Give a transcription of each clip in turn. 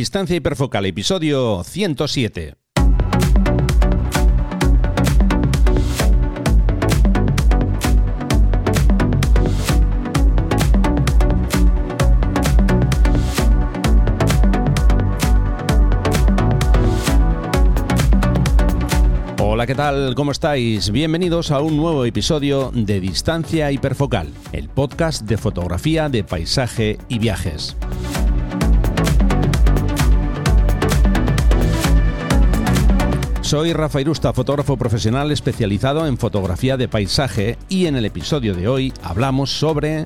Distancia hiperfocal, episodio 107. Hola, ¿qué tal? ¿Cómo estáis? Bienvenidos a un nuevo episodio de Distancia Hiperfocal, el podcast de fotografía de paisaje y viajes. Soy Rafa Irusta, fotógrafo profesional especializado en fotografía de paisaje y en el episodio de hoy hablamos sobre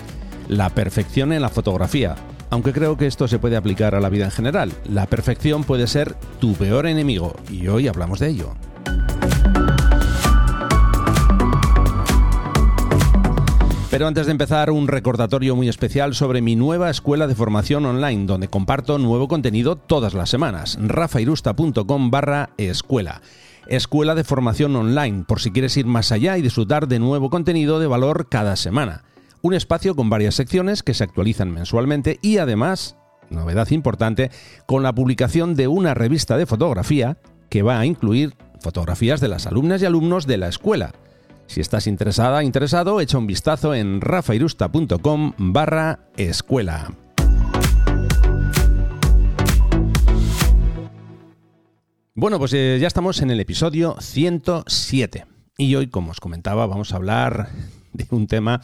la perfección en la fotografía. Aunque creo que esto se puede aplicar a la vida en general, la perfección puede ser tu peor enemigo y hoy hablamos de ello. Pero antes de empezar, un recordatorio muy especial sobre mi nueva escuela de formación online, donde comparto nuevo contenido todas las semanas. rafairusta.com barra escuela. Escuela de formación online, por si quieres ir más allá y disfrutar de nuevo contenido de valor cada semana. Un espacio con varias secciones que se actualizan mensualmente y además, novedad importante, con la publicación de una revista de fotografía que va a incluir fotografías de las alumnas y alumnos de la escuela si estás interesada, interesado, echa un vistazo en rafairusta.com barra escuela. Bueno, pues eh, ya estamos en el episodio 107. Y hoy, como os comentaba, vamos a hablar de un tema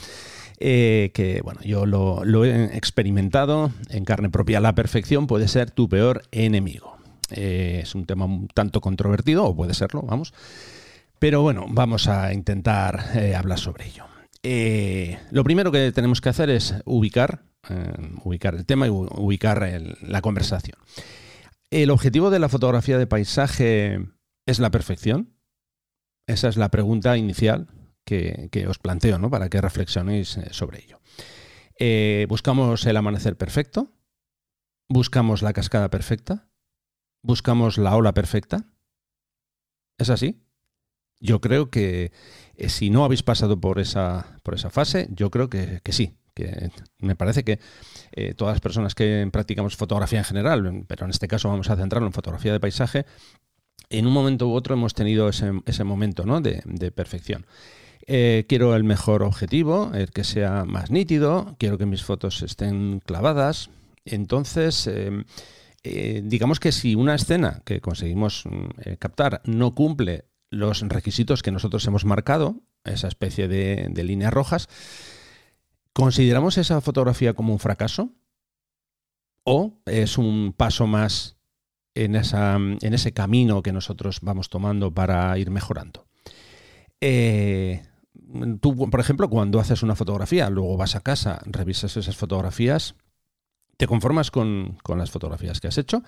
eh, que, bueno, yo lo, he experimentado en carne propia. La perfección puede ser tu peor enemigo. Eh, es un tema un tanto controvertido, o puede serlo, vamos. Pero bueno, vamos a intentar eh, hablar sobre ello. Eh, lo primero que tenemos que hacer es ubicar, eh, ubicar el tema y ubicar la conversación. ¿El objetivo de la fotografía de paisaje es la perfección? Esa es la pregunta inicial que, que os planteo, ¿no? Para que reflexionéis sobre ello. ¿Buscamos el amanecer perfecto? ¿Buscamos la cascada perfecta? ¿Buscamos la ola perfecta? ¿Es así? Yo creo que eh, si no habéis pasado por esa, por esa fase, yo creo que, sí. Que me parece que eh, todas las personas que practicamos fotografía en general, pero en este caso vamos a centrarlo en fotografía de paisaje, en un momento u otro hemos tenido ese, ese momento ¿no? de, perfección. Eh, quiero el mejor objetivo, el que sea más nítido, quiero que mis fotos estén clavadas. Entonces, digamos que si una escena que conseguimos mm, captar no cumple los requisitos que nosotros hemos marcado, esa especie de, líneas rojas, ¿consideramos esa fotografía como un fracaso? ¿O es un paso más en, esa, en ese camino que nosotros vamos tomando para ir mejorando? Eh, tú, por ejemplo, cuando haces una fotografía, luego vas a casa, revisas esas fotografías, te conformas con, con las fotografías que has hecho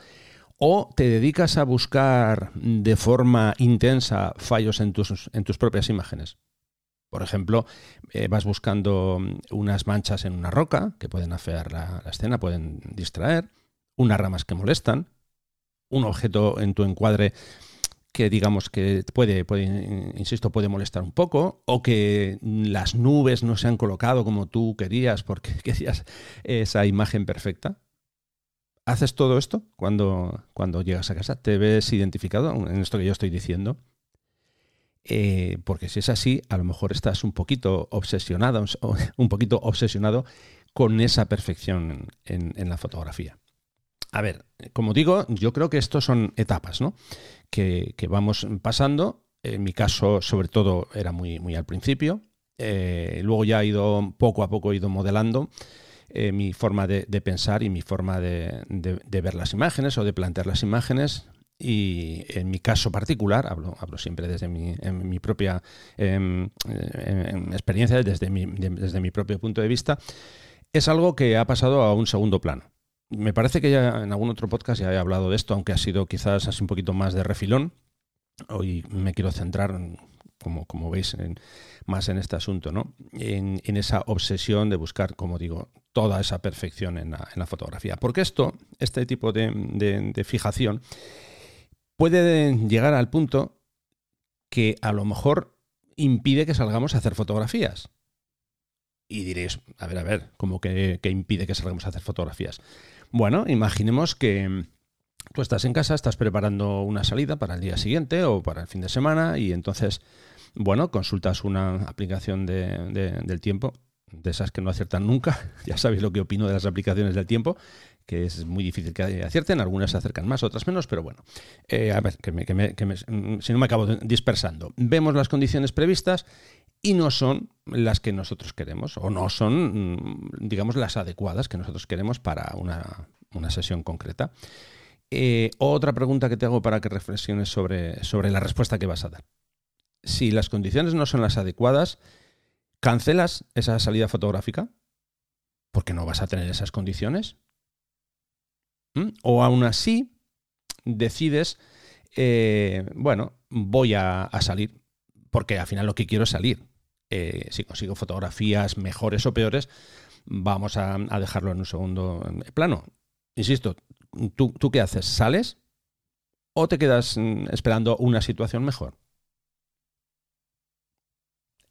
o te dedicas a buscar de forma intensa fallos en tus, en tus propias imágenes. Por ejemplo, eh, vas buscando unas manchas en una roca que pueden afear la, escena, pueden distraer, unas ramas que molestan, un objeto en tu encuadre que digamos que puede, insisto, puede molestar un poco, o que las nubes no se han colocado como tú querías porque querías esa imagen perfecta haces todo esto cuando, cuando llegas a casa, te ves identificado en esto que yo estoy diciendo. Eh, porque si es así, a lo mejor estás un poquito obsesionado, un poquito obsesionado con esa perfección en, la fotografía. A ver, como digo, yo creo que estos son etapas, ¿no? Que, vamos pasando. En mi caso, sobre todo, era muy, muy al principio. Eh, luego ya ha ido, poco a poco, he ido modelando eh, mi forma de, pensar y mi forma de, ver las imágenes o de plantear las imágenes. Y en mi caso particular, hablo, siempre desde mi, propia em, em, experiencia, desde mi, desde mi propio punto de vista, es algo que ha pasado a un segundo plano. Me parece que ya en algún otro podcast ya he hablado de esto, aunque ha sido quizás así un poquito más de refilón. Hoy me quiero centrar, como, como veis, en, más en este asunto, ¿no? En, esa obsesión de buscar, como digo, toda esa perfección en la, fotografía. Porque esto, este tipo de, fijación, puede llegar al punto que a lo mejor impide que salgamos a hacer fotografías. Y diréis, a ver, a ver, ¿cómo que, impide que salgamos a hacer fotografías? Bueno, imaginemos que, tú estás en casa, estás preparando una salida para el día siguiente o para el fin de semana y entonces, bueno, consultas una aplicación del tiempo, de esas que no aciertan nunca, ya sabéis lo que opino de las aplicaciones del tiempo, que es muy difícil que acierten, algunas se acercan más, otras menos, pero bueno, eh, a ver, que, mm, si no me acabo dispersando. Vemos las condiciones previstas y no son las que nosotros queremos, o no son, mm, digamos, las adecuadas que nosotros queremos para una, sesión concreta. Eh, otra pregunta que te hago para que reflexiones sobre, sobre la respuesta que vas a dar. Si las condiciones no son las adecuadas, ¿cancelas esa salida fotográfica? Porque no vas a tener esas condiciones. ¿Mm? O aún así decides, eh, bueno, voy a, salir, porque al final lo que quiero es salir. Eh, si consigo fotografías mejores o peores, vamos a, dejarlo en un segundo plano. Insisto, ¿tú, ¿tú qué haces? ¿Sales o te quedas mm, esperando una situación mejor?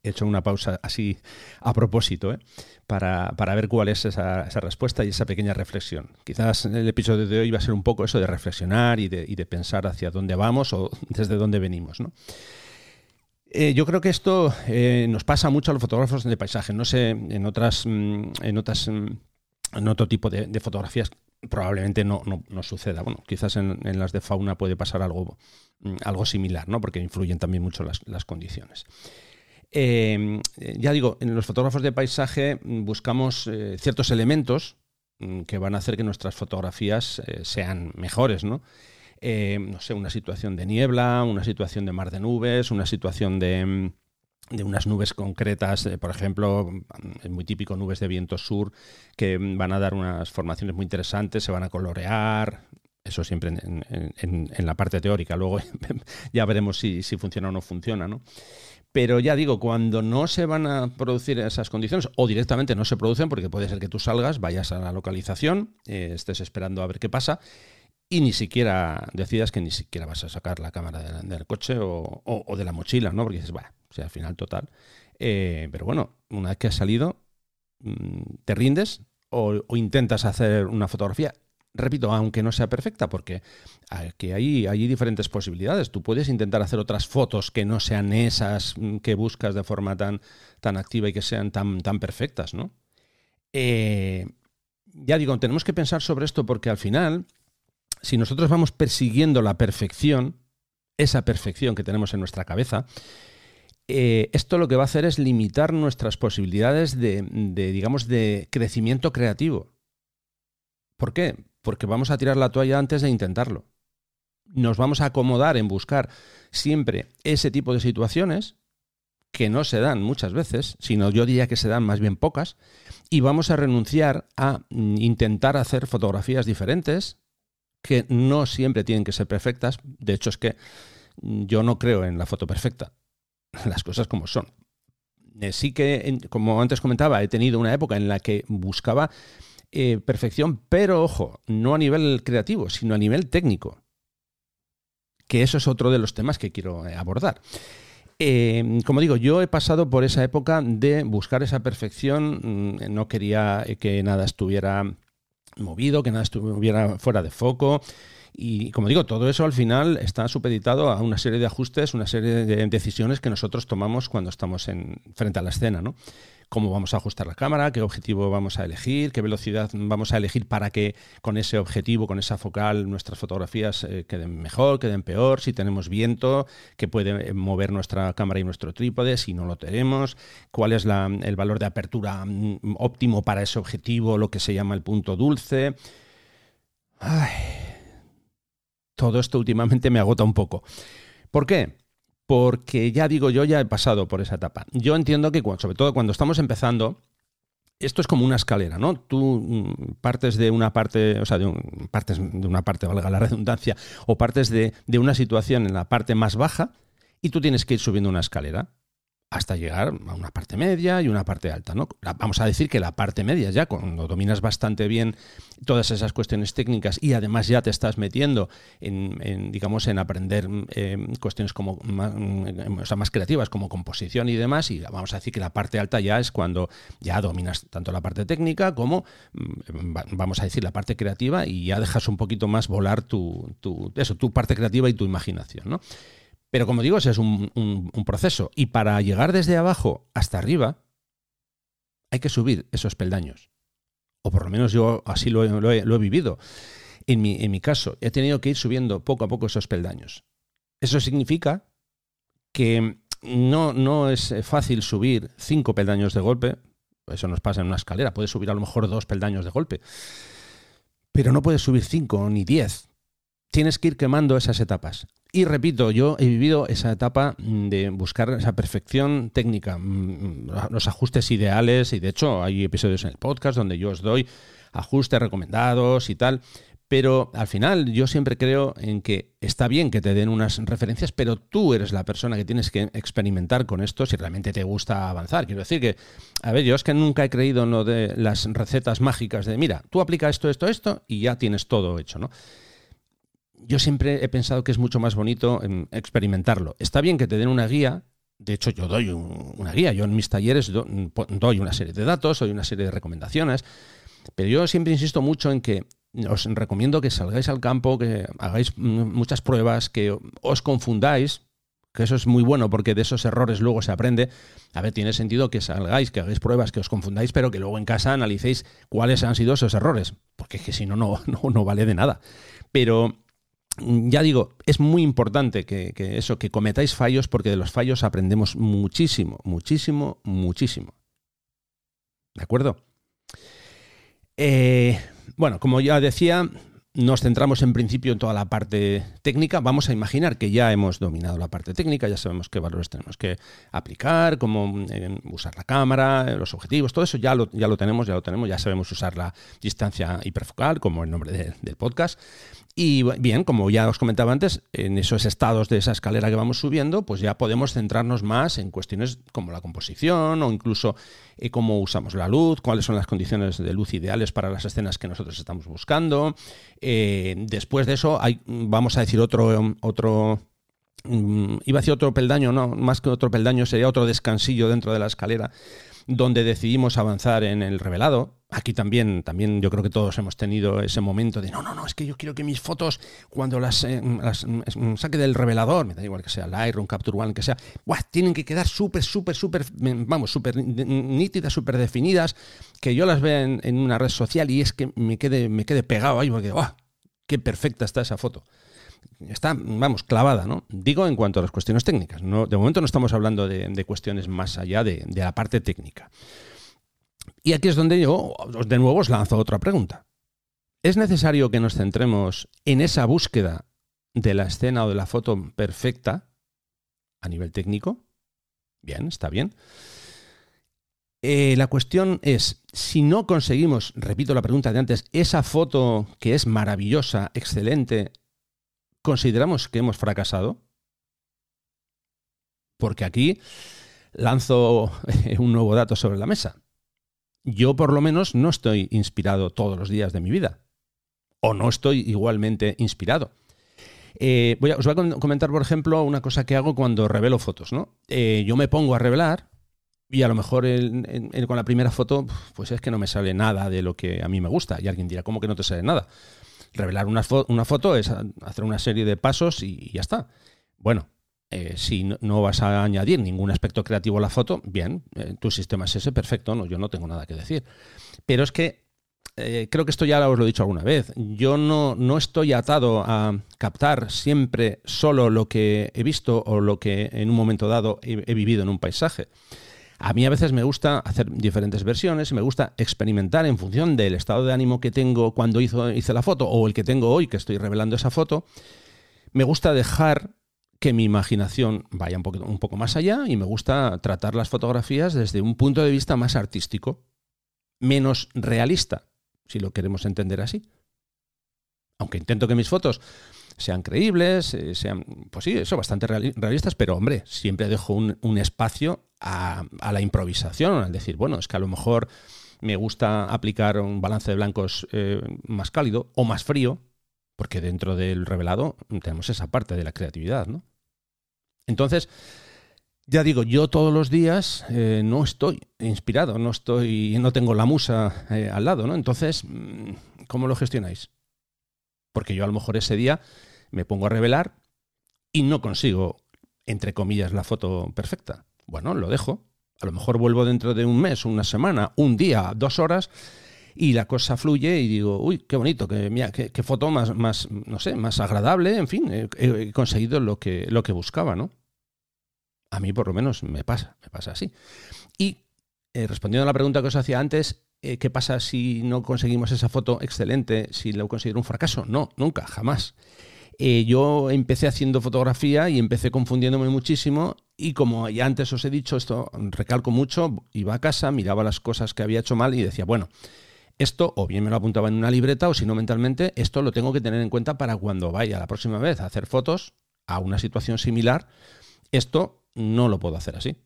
He hecho una pausa así a propósito, ¿eh? para, ver cuál es esa, respuesta y esa pequeña reflexión. Quizás el episodio de hoy va a ser un poco eso de reflexionar y de, pensar hacia dónde vamos o desde dónde venimos. ¿no? Eh, yo creo que esto eh, nos pasa mucho a los fotógrafos de paisaje. No sé, en otras, mm, en otras, mm, en otro tipo de, fotografías probablemente no, no, suceda. Bueno, quizás en, las de fauna puede pasar algo, mm, algo similar, ¿no? Porque influyen también mucho las, las condiciones. Em, ya digo, en los fotógrafos de paisaje mm, buscamos eh, ciertos elementos mm, que van a hacer que nuestras fotografías eh, sean mejores, ¿no? No sé, una situación de niebla, una situación de mar de nubes, una situación de, mm, unas nubes concretas, eh, por ejemplo, es muy típico nubes de viento sur, que van a dar unas formaciones muy interesantes, se van a colorear, eso siempre en, la parte teórica, luego ya veremos si, si funciona o no funciona, ¿no? Pero ya digo, cuando no se van a producir esas condiciones o directamente no se producen, porque puede ser que tú salgas, vayas a la localización, eh, estés esperando a ver qué pasa y ni siquiera decidas que ni siquiera vas a sacar la cámara del, coche o, de la mochila, ¿no? Porque dices, bueno, o sea, al final total. Eh, pero bueno, una vez que has salido, mm, te rindes o, intentas hacer una fotografía repito, aunque no sea perfecta, porque hay, hay diferentes posibilidades. Tú puedes intentar hacer otras fotos que no sean esas mm, que buscas de forma tan, tan activa y que sean tan, tan perfectas, ¿no? Eh, ya digo, tenemos que pensar sobre esto porque al final, si nosotros vamos persiguiendo la perfección, esa perfección que tenemos en nuestra cabeza, eh, esto lo que va a hacer es limitar nuestras posibilidades de, de, digamos, de crecimiento creativo. ¿Por qué? Porque vamos a tirar la toalla antes de intentarlo. Nos vamos a acomodar en buscar siempre ese tipo de situaciones que no se dan muchas veces, sino yo diría que se dan más bien pocas, y vamos a renunciar a mm, intentar hacer fotografías diferentes, que no siempre tienen que ser perfectas. De hecho, es que yo no creo en la foto perfecta, las cosas como son. Eh, sí que, como antes comentaba, he tenido una época en la que buscaba eh, perfección, pero ojo, no a nivel creativo, sino a nivel técnico. Que eso es otro de los temas que quiero eh, abordar. Eh, como digo, yo he pasado por esa época de buscar esa perfección, mm, no quería que nada estuviera movido, que nada estuviera fuera de foco. Y como digo, todo eso al final está supeditado a una serie de ajustes, una serie de decisiones que nosotros tomamos cuando estamos en, frente a la escena. ¿no? cómo vamos a ajustar la cámara, qué objetivo vamos a elegir, qué velocidad vamos a elegir para que con ese objetivo, con esa focal, nuestras fotografías eh, queden mejor, queden peor, si tenemos viento, que puede eh, mover nuestra cámara y nuestro trípode, si no lo tenemos, cuál es el valor de apertura mm, óptimo para ese objetivo, lo que se llama el punto dulce. Todo esto últimamente me agota un poco. ¿Por qué? porque ya digo, yo ya he pasado por esa etapa. Yo entiendo que, sobre todo cuando estamos empezando, esto es como una escalera, ¿no? Tú mm, partes de una parte, o sea, de, partes de una parte, valga la redundancia, o partes de, una situación en la parte más baja y tú tienes que ir subiendo una escalera. Hasta llegar a una parte media y una parte alta. ¿no? Vamos a decir que la parte media ya, cuando dominas bastante bien todas esas cuestiones técnicas y además ya te estás metiendo en, digamos, en aprender eh, cuestiones como más, más creativas como composición y demás, y vamos a decir que la parte alta ya es cuando ya dominas tanto la parte técnica como, mm, vamos a decir, la parte creativa y ya dejas un poquito más volar tu, tu, eso, tu parte creativa y tu imaginación. ¿no? Pero como digo, ese es un, proceso. Y para llegar desde abajo hasta arriba, hay que subir esos peldaños. O por lo menos yo así lo, he, vivido. En mi, caso, he tenido que ir subiendo poco a poco esos peldaños. Eso significa que no, no es fácil subir cinco peldaños de golpe. Eso nos pasa en una escalera. Puedes subir a lo mejor dos peldaños de golpe. Pero no puedes subir cinco ni diez. Tienes que ir quemando esas etapas. Y repito, yo he vivido esa etapa mm, de buscar esa perfección técnica, mm, los ajustes ideales, y de hecho hay episodios en el podcast donde yo os doy ajustes recomendados y tal. Pero al final yo siempre creo en que está bien que te den unas referencias, pero tú eres la persona que tienes que experimentar con esto si realmente te gusta avanzar. Quiero decir que, a ver, yo es que nunca he creído en lo de las recetas mágicas de, mira, tú aplica esto, esto, esto y ya tienes todo hecho, ¿no? Yo siempre he pensado que es mucho más bonito experimentarlo. Está bien que te den una guía, de hecho yo doy una guía, yo en mis talleres doy una serie de datos, doy una serie de recomendaciones, pero yo siempre insisto mucho en que os recomiendo que salgáis al campo, que hagáis muchas pruebas, que os confundáis, que eso es muy bueno porque de esos errores luego se aprende. A ver, tiene sentido que salgáis, que hagáis pruebas, que os confundáis, pero que luego en casa analicéis cuáles han sido esos errores, porque es que si no, no, no vale de nada. Pero ya digo, es muy importante que, eso, que cometáis fallos, porque de los fallos aprendemos muchísimo, muchísimo, muchísimo. ¿De acuerdo? Eh, bueno, como ya decía, nos centramos en principio en toda la parte técnica. Vamos a imaginar que ya hemos dominado la parte técnica, ya sabemos qué valores tenemos que aplicar, cómo eh, usar la cámara, los objetivos, todo eso ya lo, ya lo tenemos, ya lo tenemos, ya sabemos usar la distancia hiperfocal, como el nombre del podcast. Y bien, como ya os comentaba antes, en esos estados de esa escalera que vamos subiendo, pues ya podemos centrarnos más en cuestiones como la composición o incluso eh, cómo usamos la luz, cuáles son las condiciones de luz ideales para las escenas que nosotros estamos buscando. Eh, después de eso, hay, vamos a decir otro, otro mm, iba a decir otro peldaño, no, más que otro peldaño, sería otro descansillo dentro de la escalera donde decidimos avanzar en el revelado. Aquí también, también yo creo que todos hemos tenido ese momento de no, no, no, es que yo quiero que mis fotos, cuando las, eh, mm, saque del revelador, me da igual que sea Lightroom, Capture One, que sea, tienen que quedar súper, súper, súper, mm, vamos, súper nítidas, súper definidas, que yo las vea en, una red social y es que me quede, me quede pegado ahí, porque, ¡guau! ¡Qué perfecta está esa foto! Está, vamos, clavada, ¿no? Digo en cuanto a las cuestiones técnicas. No, de momento no estamos hablando de, cuestiones más allá de, la parte técnica. Y aquí es donde yo, de nuevo, os lanzo otra pregunta. ¿Es necesario que nos centremos en esa búsqueda de la escena o de la foto perfecta a nivel técnico? Bien, está bien. Eh, la cuestión es, si no conseguimos, repito la pregunta de antes, esa foto que es maravillosa, excelente, ¿Consideramos que hemos fracasado? Porque aquí lanzo un nuevo dato sobre la mesa. Yo por lo menos no estoy inspirado todos los días de mi vida. O no estoy igualmente inspirado. Eh, voy a, os voy a comentar, por ejemplo, una cosa que hago cuando revelo fotos. ¿no? Eh, yo me pongo a revelar y a lo mejor con la primera foto, pues es que no me sale nada de lo que a mí me gusta. Y alguien dirá, ¿cómo que no te sale nada? Revelar una, foto es hacer una serie de pasos y, ya está. Bueno, eh, si no, vas a añadir ningún aspecto creativo a la foto, bien, eh, tu sistema es ese, perfecto, no, yo no tengo nada que decir. Pero es que eh, creo que esto ya os lo he dicho alguna vez. Yo no, no estoy atado a captar siempre solo lo que he visto o lo que en un momento dado he vivido en un paisaje. A mí a veces me gusta hacer diferentes versiones, me gusta experimentar en función del estado de ánimo que tengo cuando hice la foto o el que tengo hoy que estoy revelando esa foto. Me gusta dejar que mi imaginación vaya un, un poco más allá y me gusta tratar las fotografías desde un punto de vista más artístico, menos realista, si lo queremos entender así. Aunque intento que mis fotos sean creíbles, eh, sean, pues sí, eso, bastante realistas, pero hombre, siempre dejo un, espacio a, la improvisación, al decir, bueno, es que a lo mejor me gusta aplicar un balance de blancos eh, más cálido o más frío, porque dentro del revelado tenemos esa parte de la creatividad, ¿no? Entonces, ya digo, yo todos los días eh, no estoy inspirado, no estoy, no tengo la musa eh, al lado, ¿no? Entonces, mm, ¿cómo lo gestionáis? Porque yo a lo mejor ese día me pongo a revelar y no consigo, entre comillas, la foto perfecta. Bueno, lo dejo. A lo mejor vuelvo dentro de un mes, una semana, un día, dos horas y la cosa fluye y digo, uy, qué bonito, qué, qué, foto más, más, no sé, más agradable, en fin, he, conseguido lo que, lo que buscaba, ¿no? A mí por lo menos me pasa, me pasa así. Y eh, respondiendo a la pregunta que os hacía antes, eh, ¿qué pasa si no conseguimos esa foto excelente, si lo considero un fracaso? No, nunca, jamás. Eh, yo empecé haciendo fotografía y empecé confundiéndome muchísimo y como ya antes os he dicho, esto recalco mucho, iba a casa, miraba las cosas que había hecho mal y decía, bueno, esto o bien me lo apuntaba en una libreta o si no mentalmente, esto lo tengo que tener en cuenta para cuando vaya la próxima vez a hacer fotos a una situación similar. Esto no lo puedo hacer así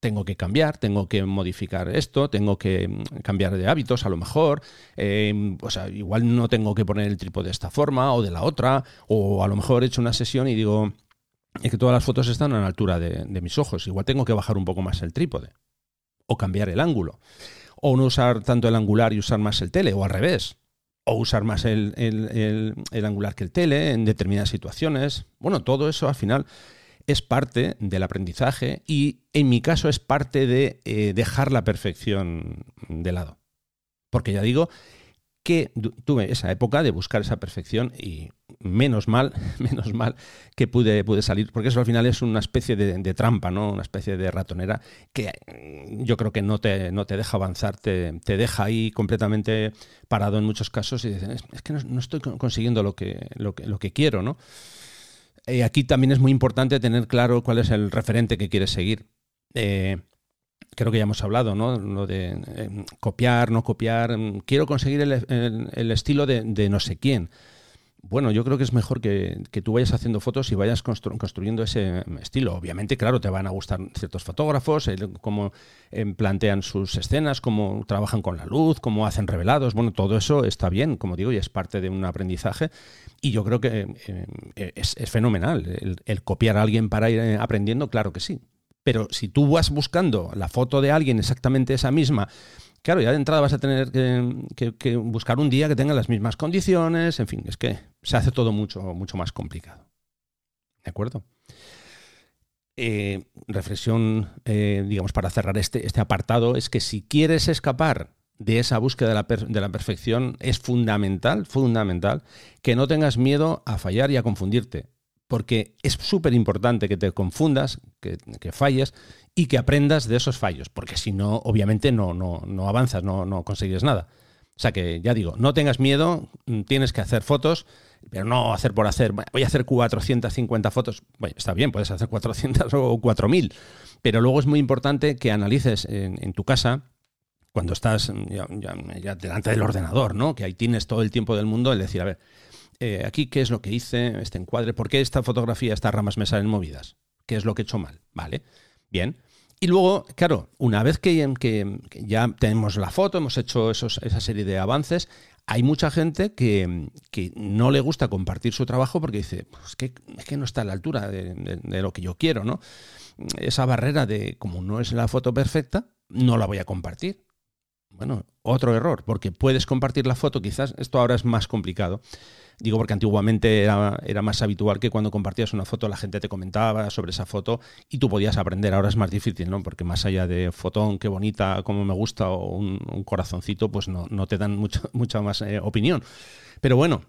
tengo que cambiar, tengo que modificar esto, tengo que mm, cambiar de hábitos a lo mejor, eh, o sea, igual no tengo que poner el trípode de esta forma o de la otra, o a lo mejor he hecho una sesión y digo es que todas las fotos están a la altura de, mis ojos, igual tengo que bajar un poco más el trípode, o cambiar el ángulo, o no usar tanto el angular y usar más el tele, o al revés, o usar más el, angular que el tele en determinadas situaciones. Bueno, todo eso al final es parte del aprendizaje y en mi caso es parte de eh, dejar la perfección de lado. Porque ya digo que tuve esa época de buscar esa perfección y menos mal, menos mal que pude, pude salir, porque eso al final es una especie de, trampa, ¿no? Una especie de ratonera que mm, yo creo que no te, no te deja avanzar, te, deja ahí completamente parado en muchos casos y dices, es, que no, estoy consiguiendo lo que, lo que, lo que quiero, ¿no? Eh, aquí también es muy importante tener claro cuál es el referente que quieres seguir. Eh, creo que ya hemos hablado, ¿no? Lo de eh, copiar, no copiar. Quiero conseguir el, estilo de, no sé quién. Bueno, yo creo que es mejor que, tú vayas haciendo fotos y vayas construyendo ese estilo. Obviamente, claro, te van a gustar ciertos fotógrafos, cómo plantean sus escenas, cómo trabajan con la luz, cómo hacen revelados. Bueno, todo eso está bien, como digo, y es parte de un aprendizaje. Y yo creo que eh, es, fenomenal. El, copiar a alguien para ir eh, aprendiendo, claro que sí. Pero si tú vas buscando la foto de alguien exactamente esa misma, claro, ya de entrada vas a tener que, buscar un día que tenga las mismas condiciones, en fin, es que se hace todo mucho, mucho más complicado. ¿De acuerdo? Eh, reflexión, digamos, para cerrar este, este apartado, es que si quieres escapar de esa búsqueda de la, de la, perfección es fundamental, fundamental, que no tengas miedo a fallar y a confundirte. Porque es súper importante que te confundas, que, falles y que aprendas de esos fallos. Porque si no, obviamente no, no, no avanzas, no, no consigues nada. O sea que ya digo, no tengas miedo, mm, tienes que hacer fotos, pero no hacer por hacer. Voy a hacer 450 fotos. Está bien, puedes hacer 400 o 4000. Pero luego es muy importante que analices en tu casa cuando estás ya, delante del ordenador, ¿no? Que ahí tienes todo el tiempo del mundo, el decir, a ver, eh, aquí qué es lo que hice, este encuadre, ¿por qué esta fotografía, estas ramas me salen movidas? ¿Qué es lo que he hecho mal? Vale, bien. Y luego, claro, una vez que, ya tenemos la foto, hemos hecho esa serie de avances, hay mucha gente que, no le gusta compartir su trabajo porque dice, pues que, es que no está a la altura de, lo que yo quiero, ¿no? Esa barrera de, como no es la foto perfecta, no la voy a compartir. Bueno, otro error, porque puedes compartir la foto, quizás esto ahora es más complicado. Digo porque antiguamente era, más habitual que cuando compartías una foto la gente te comentaba sobre esa foto y tú podías aprender. Ahora es más difícil, ¿no? Porque más allá de fotón, qué bonita, cómo me gusta o un, corazoncito, pues no, no, te dan mucha más eh, opinión. Pero bueno,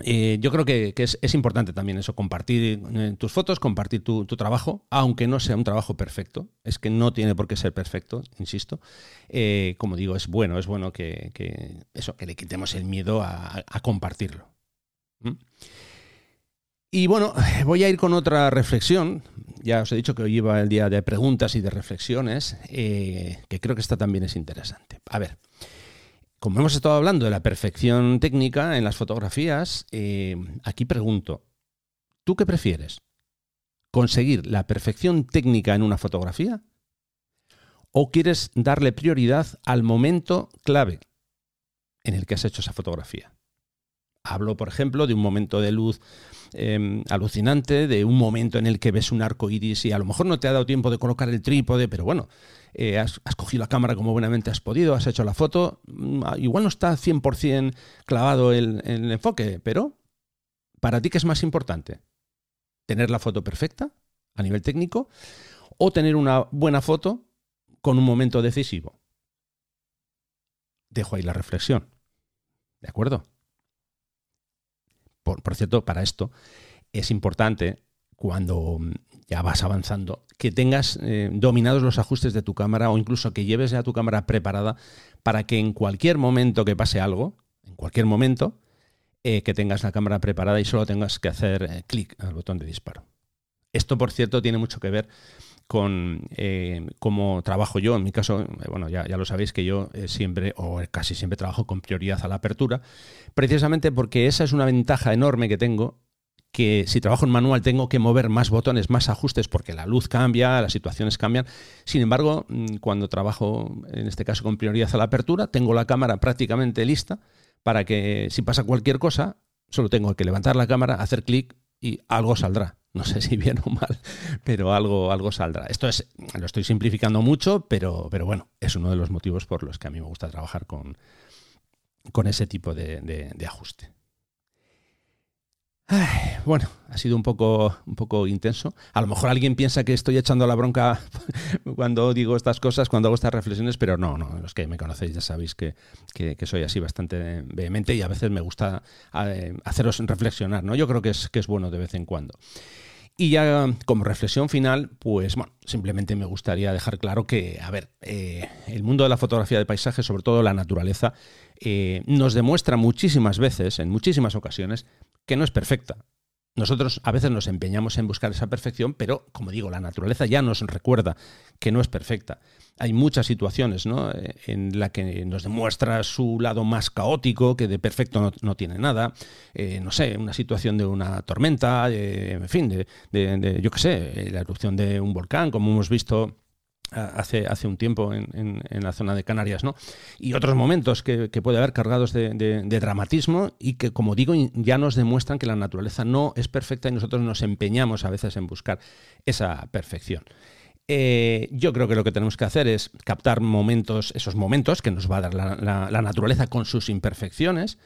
eh, yo creo que, es, importante también eso, compartir eh, tus fotos, compartir tu, trabajo, aunque no sea un trabajo perfecto. Es que no tiene por qué ser perfecto, insisto. Eh, como digo, es bueno, es bueno que, eso, que le quitemos el miedo a, compartirlo. Y bueno, voy a ir con otra reflexión. Ya os he dicho que hoy iba el día de preguntas y de reflexiones, que creo que esta también es interesante. A ver como hemos estado hablando de la perfección técnica en las fotografías, eh, aquí pregunto, ¿tú qué prefieres? ¿Conseguir la perfección técnica en una fotografía o quieres darle prioridad al momento clave en el que has hecho esa fotografía. Hablo, por ejemplo, de un momento de luz em, alucinante, de un momento en el que ves un arco iris y a lo mejor no te ha dado tiempo de colocar el trípode, pero bueno, eh, has, cogido la cámara como buenamente has podido, has hecho la foto. Mm, igual no está 100% clavado el enfoque, pero ¿para ti qué es más importante? ¿Tener la foto perfecta a nivel técnico o tener una buena foto con un momento decisivo? Dejo ahí la reflexión. ¿De acuerdo? Por, cierto, para esto es importante cuando ya vas avanzando, que tengas eh, dominados los ajustes de tu cámara o incluso que lleves ya tu cámara preparada para que en cualquier momento que pase algo, en cualquier momento, eh, que tengas la cámara preparada y solo tengas que hacer eh, clic al botón de disparo. Esto, por cierto, tiene mucho que ver con eh, cómo trabajo yo. En mi caso, eh, bueno, ya, lo sabéis que yo eh, siempre o casi siempre trabajo con prioridad a la apertura, precisamente porque esa es una ventaja enorme que tengo que si trabajo en manual tengo que mover más botones, más ajustes, porque la luz cambia, las situaciones cambian. Sin embargo, mm, cuando trabajo, en este caso con prioridad a la apertura, tengo la cámara prácticamente lista para que si pasa cualquier cosa, solo tengo que levantar la cámara, hacer clic y algo saldrá. No sé si bien o mal, pero algo, algo saldrá. Esto es, lo estoy simplificando mucho, pero, pero bueno, es uno de los motivos por los que a mí me gusta trabajar con, con ese tipo de ajuste bueno, ha sido un poco, un poco intenso. A lo mejor alguien piensa que estoy echando la bronca cuando digo estas cosas, cuando hago estas reflexiones, pero no, no. Los que me conocéis ya sabéis que, soy así bastante vehemente y a veces me gusta eh, haceros reflexionar, ¿no? Yo creo que es, que es bueno de vez en cuando. Y ya como reflexión final, pues bueno, simplemente me gustaría dejar claro que, a ver, eh, el mundo de la fotografía de paisaje, sobre todo la naturaleza, eh, nos demuestra muchísimas veces, en muchísimas ocasiones, que no es perfecta. Nosotros a veces nos empeñamos en buscar esa perfección, pero como digo, la naturaleza ya nos recuerda que no es perfecta. Hay muchas situaciones ¿no? Eh, en las que nos demuestra su lado más caótico, que de perfecto no, tiene nada. Eh, no sé, una situación de una tormenta, en fin, de, de yo qué sé, la erupción de un volcán, como hemos visto hace, hace un tiempo en, la zona de Canarias, ¿no? Y otros momentos que, puede haber cargados de, dramatismo y que, como digo, ya nos demuestran que la naturaleza no es perfecta y nosotros nos empeñamos a veces en buscar esa perfección. Eh, yo creo que lo que tenemos que hacer es captar momentos, esos momentos que nos va a dar la, naturaleza con sus imperfecciones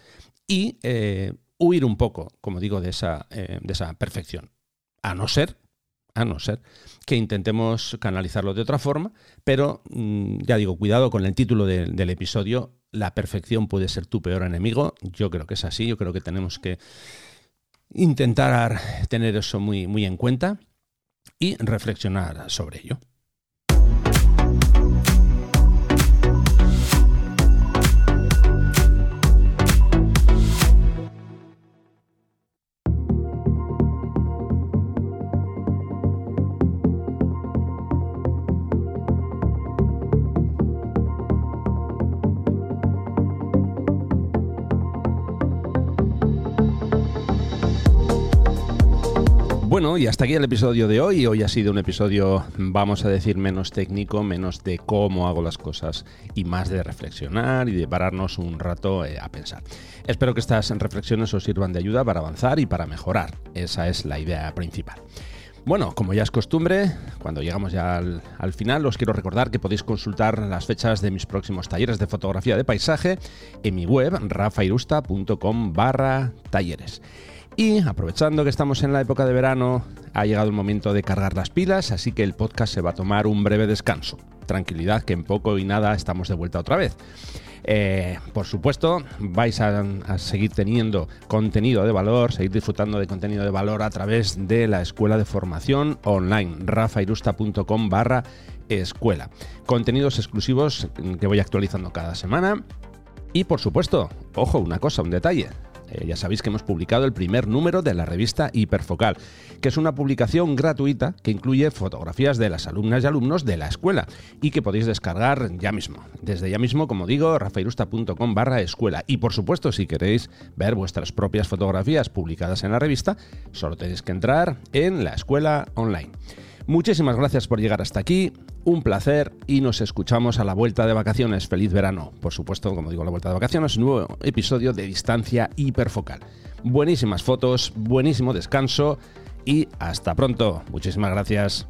y eh, huir un poco, como digo, de esa, eh, de esa perfección. A no ser a no ser que intentemos canalizarlo de otra forma, pero mm, ya digo, cuidado con el título del episodio, la perfección puede ser tu peor enemigo, yo creo que es así, yo creo que tenemos que intentar tener eso muy, muy en cuenta y reflexionar sobre ello. Bueno, y hasta aquí el episodio de hoy. Hoy ha sido un episodio, vamos a decir, menos técnico, menos de cómo hago las cosas y más de reflexionar y de pararnos un rato eh, a pensar. Espero que estas reflexiones os sirvan de ayuda para avanzar y para mejorar. Esa es la idea principal. Bueno, como ya es costumbre, cuando llegamos ya al, al, final, os quiero recordar que podéis consultar las fechas de mis próximos talleres de fotografía de paisaje en mi web rafairusta.com barra talleres. Y aprovechando que estamos en la época de verano, ha llegado el momento de cargar las pilas, así que el podcast se va a tomar un breve descanso. Tranquilidad que en poco y nada estamos de vuelta otra vez. Eh, por supuesto, vais a, seguir teniendo contenido de valor, seguir disfrutando de contenido de valor a través de la escuela de formación online, rafairusta.com barra escuela. Contenidos exclusivos que voy actualizando cada semana. Y por supuesto, ojo, una cosa, un detalle eh, ya sabéis que hemos publicado el primer número de la revista Hiperfocal, que es una publicación gratuita que incluye fotografías de las alumnas y alumnos de la escuela y que podéis descargar ya mismo. Desde ya mismo, como digo, rafairusta.com barra escuela. Y por supuesto, si queréis ver vuestras propias fotografías publicadas en la revista, solo tenéis que entrar en la escuela online. Muchísimas gracias por llegar hasta aquí un placer y nos escuchamos a la vuelta de vacaciones. Feliz verano. Por supuesto, como digo, la vuelta de vacaciones, un nuevo episodio de Distancia Hiperfocal. Buenísimas fotos, buenísimo descanso y hasta pronto. Muchísimas gracias.